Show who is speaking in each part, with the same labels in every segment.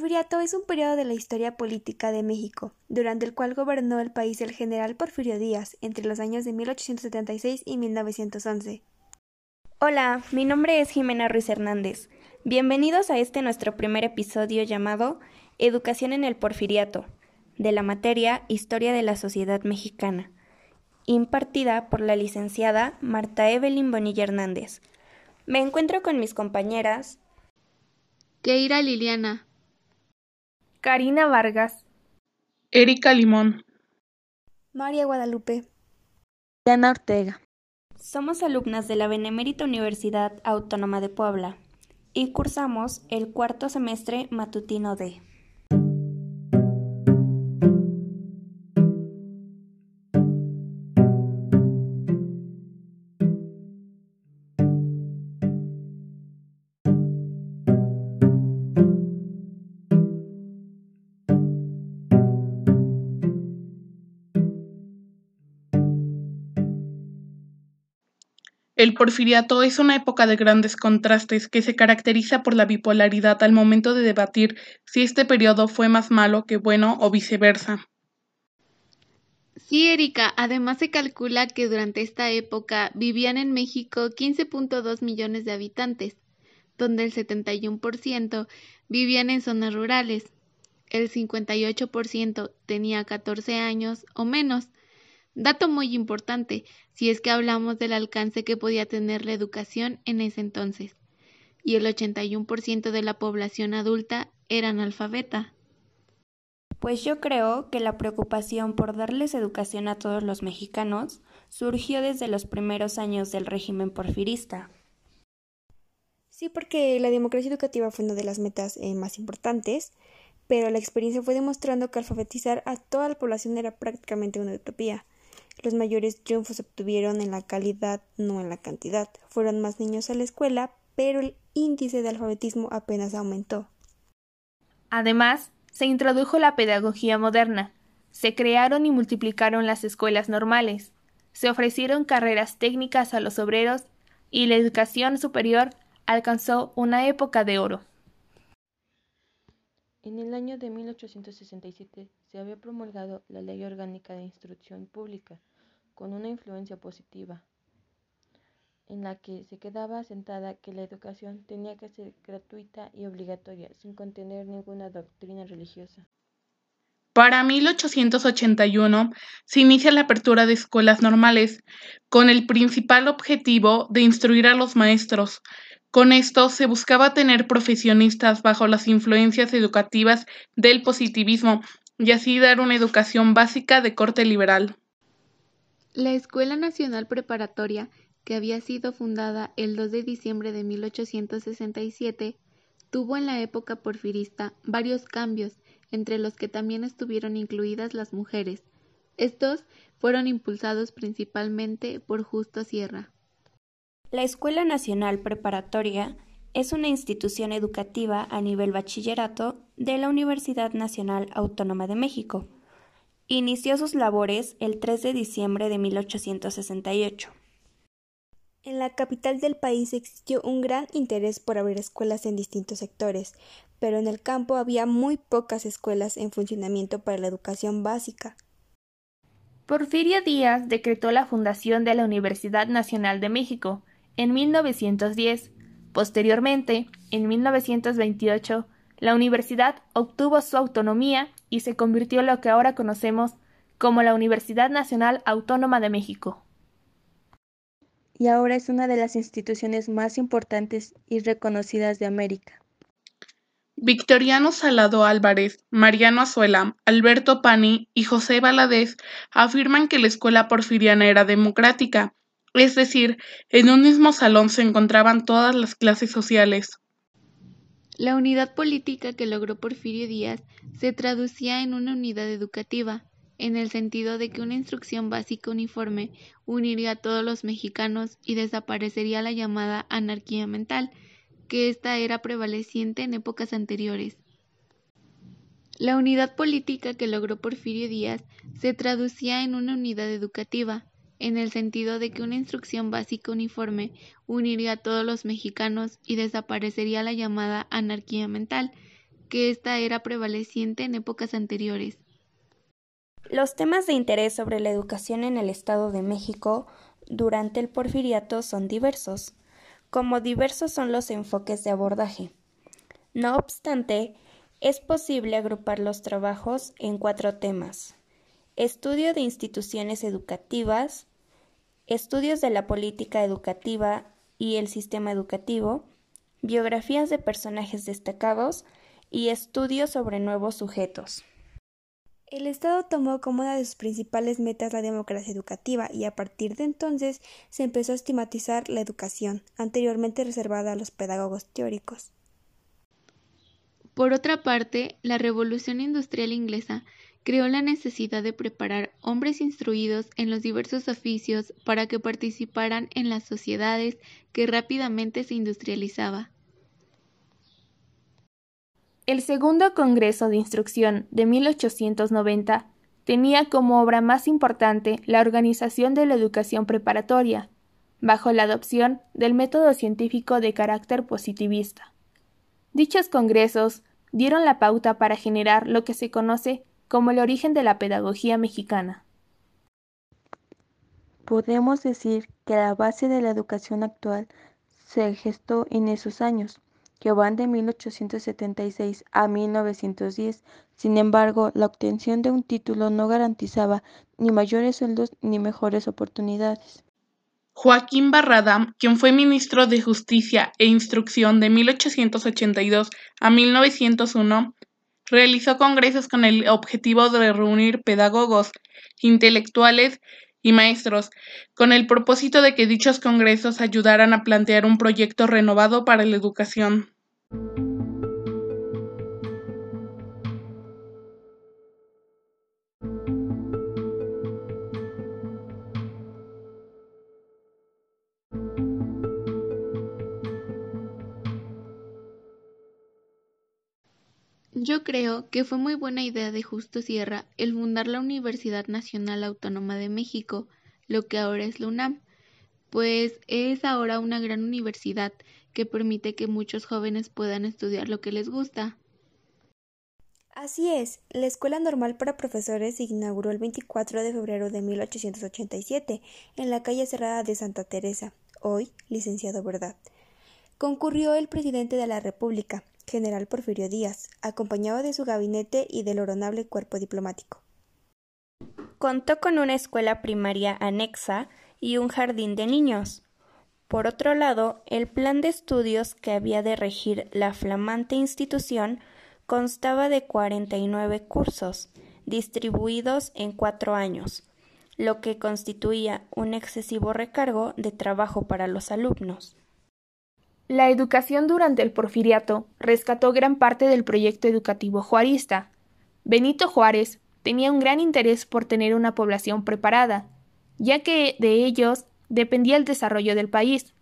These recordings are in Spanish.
Speaker 1: porfiriato es un periodo de la historia política de México, durante el cual gobernó el país el general Porfirio Díaz entre los años de 1876 y 1911.
Speaker 2: Hola, mi nombre es Jimena Ruiz Hernández. Bienvenidos a este nuestro primer episodio llamado Educación en el Porfiriato, de la materia Historia de la Sociedad Mexicana, impartida por la licenciada Marta Evelyn Bonilla Hernández. Me encuentro con mis compañeras
Speaker 3: Keira Liliana,
Speaker 4: Karina Vargas,
Speaker 5: Erika Limón,
Speaker 1: María Guadalupe,
Speaker 6: Diana Ortega.
Speaker 2: Somos alumnas de la Benemérita Universidad Autónoma de Puebla y cursamos el cuarto semestre matutino D.
Speaker 5: El porfiriato es una época de grandes contrastes que se caracteriza por la bipolaridad al momento de debatir si este periodo fue más malo que bueno o viceversa.
Speaker 3: Sí, Erika, además se calcula que durante esta época vivían en México 15.2 millones de habitantes, donde el 71% vivían en zonas rurales, el 58% tenía 14 años o menos, Dato muy importante si es que hablamos del alcance que podía tener la educación en ese entonces. Y el 81% de la población adulta era analfabeta.
Speaker 2: Pues yo creo que la preocupación por darles educación a todos los mexicanos surgió desde los primeros años del régimen porfirista.
Speaker 1: Sí, porque la democracia educativa fue una de las metas eh, más importantes, pero la experiencia fue demostrando que alfabetizar a toda la población era prácticamente una utopía. Los mayores triunfos se obtuvieron en la calidad, no en la cantidad. Fueron más niños a la escuela, pero el índice de alfabetismo apenas aumentó.
Speaker 4: Además, se introdujo la pedagogía moderna. Se crearon y multiplicaron las escuelas normales. Se ofrecieron carreras técnicas a los obreros y la educación superior alcanzó una época de oro.
Speaker 6: En el año de 1867 se había promulgado la Ley Orgánica de Instrucción Pública, con una influencia positiva, en la que se quedaba asentada que la educación tenía que ser gratuita y obligatoria, sin contener ninguna doctrina religiosa.
Speaker 5: Para 1881 se inicia la apertura de escuelas normales, con el principal objetivo de instruir a los maestros. Con esto se buscaba tener profesionistas bajo las influencias educativas del positivismo y así dar una educación básica de corte liberal.
Speaker 3: La Escuela Nacional Preparatoria, que había sido fundada el 2 de diciembre de 1867, tuvo en la época porfirista varios cambios, entre los que también estuvieron incluidas las mujeres. Estos fueron impulsados principalmente por Justo Sierra.
Speaker 2: La Escuela Nacional Preparatoria es una institución educativa a nivel bachillerato de la Universidad Nacional Autónoma de México Inició sus labores el 3 de diciembre de 1868.
Speaker 1: En la capital del país existió un gran interés por abrir escuelas en distintos sectores, pero en el campo había muy pocas escuelas en funcionamiento para la educación básica.
Speaker 4: Porfirio Díaz decretó la fundación de la Universidad Nacional de México en 1910. Posteriormente, en 1928, la universidad obtuvo su autonomía y se convirtió en lo que ahora conocemos como la Universidad Nacional Autónoma de México.
Speaker 6: Y ahora es una de las instituciones más importantes y reconocidas de América.
Speaker 5: Victoriano Salado Álvarez, Mariano Azuela, Alberto Pani y José Valadez afirman que la escuela porfiriana era democrática, es decir, en un mismo salón se encontraban todas las clases sociales.
Speaker 3: La unidad política que logró Porfirio Díaz se traducía en una unidad educativa, en el sentido de que una instrucción básica uniforme uniría a todos los mexicanos y desaparecería la llamada anarquía mental, que ésta era prevaleciente en épocas anteriores. La unidad política que logró Porfirio Díaz se traducía en una unidad educativa, en el sentido de que una instrucción básica uniforme uniría a todos los mexicanos y desaparecería la llamada anarquía mental, que esta era prevaleciente en épocas anteriores.
Speaker 2: Los temas de interés sobre la educación en el Estado de México durante el porfiriato son diversos, como diversos son los enfoques de abordaje. No obstante, es posible agrupar los trabajos en cuatro temas. Estudio de instituciones educativas, estudios de la política educativa y el sistema educativo, biografías de personajes destacados y estudios sobre nuevos sujetos.
Speaker 1: El Estado tomó como una de sus principales metas la democracia educativa y a partir de entonces se empezó a estigmatizar la educación, anteriormente reservada a los pedagogos teóricos.
Speaker 3: Por otra parte, la Revolución Industrial inglesa creó la necesidad de preparar hombres instruidos en los diversos oficios para que participaran en las sociedades que rápidamente se industrializaba.
Speaker 4: El segundo Congreso de Instrucción de 1890 tenía como obra más importante la organización de la educación preparatoria, bajo la adopción del método científico de carácter positivista. Dichos congresos dieron la pauta para generar lo que se conoce como el origen de la pedagogía mexicana.
Speaker 6: Podemos decir que la base de la educación actual se gestó en esos años, que van de 1876 a 1910. Sin embargo, la obtención de un título no garantizaba ni mayores sueldos ni mejores oportunidades.
Speaker 5: Joaquín Barrada, quien fue ministro de Justicia e Instrucción de 1882 a 1901, realizó congresos con el objetivo de reunir pedagogos, intelectuales y maestros, con el propósito de que dichos congresos ayudaran a plantear un proyecto renovado para la educación.
Speaker 3: Yo creo que fue muy buena idea de Justo Sierra el fundar la Universidad Nacional Autónoma de México, lo que ahora es la UNAM, pues es ahora una gran universidad que permite que muchos jóvenes puedan estudiar lo que les gusta.
Speaker 1: Así es, la Escuela Normal para Profesores se inauguró el 24 de febrero de 1887 en la calle cerrada de Santa Teresa, hoy licenciado Verdad. Concurrió el presidente de la República, general Porfirio Díaz, acompañado de su gabinete y del honorable cuerpo diplomático.
Speaker 2: Contó con una escuela primaria anexa y un jardín de niños. Por otro lado, el plan de estudios que había de regir la flamante institución constaba de 49 cursos, distribuidos en cuatro años, lo que constituía un excesivo recargo de trabajo para los alumnos.
Speaker 4: La educación durante el porfiriato rescató gran parte del proyecto educativo juarista. Benito Juárez tenía un gran interés por tener una población preparada, ya que de ellos dependía el desarrollo del país.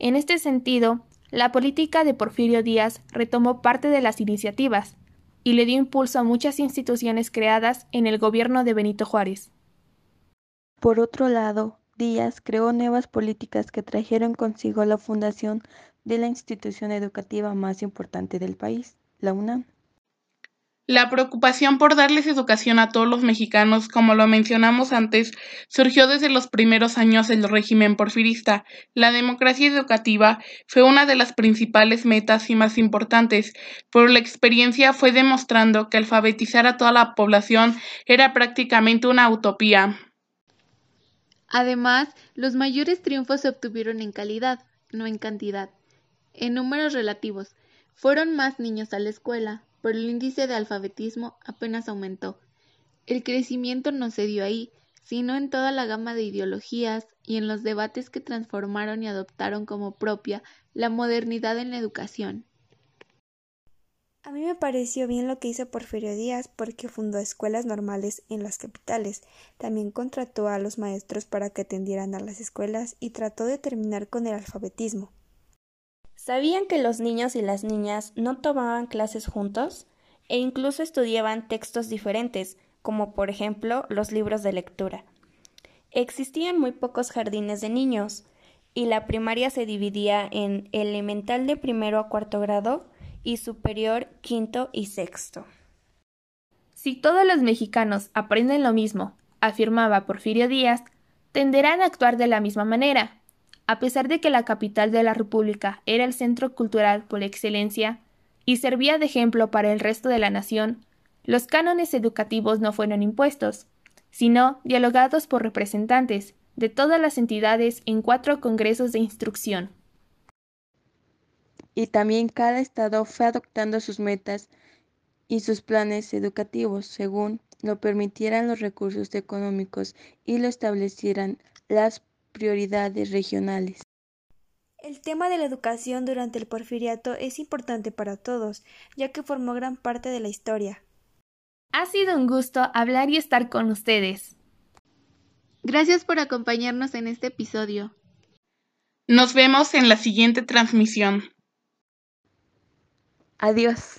Speaker 4: En este sentido, la política de Porfirio Díaz retomó parte de las iniciativas y le dio impulso a muchas instituciones creadas en el gobierno de Benito Juárez.
Speaker 6: Por otro lado, Díaz creó nuevas políticas que trajeron consigo la fundación de la institución educativa más importante del país, la UNAM.
Speaker 5: La preocupación por darles educación a todos los mexicanos, como lo mencionamos antes, surgió desde los primeros años del régimen porfirista. La democracia educativa fue una de las principales metas y más importantes, pero la experiencia fue demostrando que alfabetizar a toda la población era prácticamente una utopía.
Speaker 3: Además, los mayores triunfos se obtuvieron en calidad, no en cantidad. En números relativos, fueron más niños a la escuela, pero el índice de alfabetismo apenas aumentó. El crecimiento no se dio ahí, sino en toda la gama de ideologías y en los debates que transformaron y adoptaron como propia la modernidad en la educación.
Speaker 1: A mí me pareció bien lo que hizo Porfirio Díaz porque fundó escuelas normales en las capitales. También contrató a los maestros para que atendieran a las escuelas y trató de terminar con el alfabetismo.
Speaker 2: ¿Sabían que los niños y las niñas no tomaban clases juntos? E incluso estudiaban textos diferentes, como por ejemplo los libros de lectura. Existían muy pocos jardines de niños, y la primaria se dividía en elemental de primero a cuarto grado y superior quinto y sexto.
Speaker 4: Si todos los mexicanos aprenden lo mismo, afirmaba Porfirio Díaz, tenderán a actuar de la misma manera. A pesar de que la capital de la República era el centro cultural por excelencia y servía de ejemplo para el resto de la nación, los cánones educativos no fueron impuestos, sino dialogados por representantes de todas las entidades en cuatro congresos de instrucción.
Speaker 6: Y también cada estado fue adoptando sus metas y sus planes educativos según lo permitieran los recursos económicos y lo establecieran las prioridades regionales.
Speaker 1: El tema de la educación durante el porfiriato es importante para todos, ya que formó gran parte de la historia.
Speaker 4: Ha sido un gusto hablar y estar con ustedes.
Speaker 3: Gracias por acompañarnos en este episodio.
Speaker 5: Nos vemos en la siguiente transmisión.
Speaker 6: Adiós.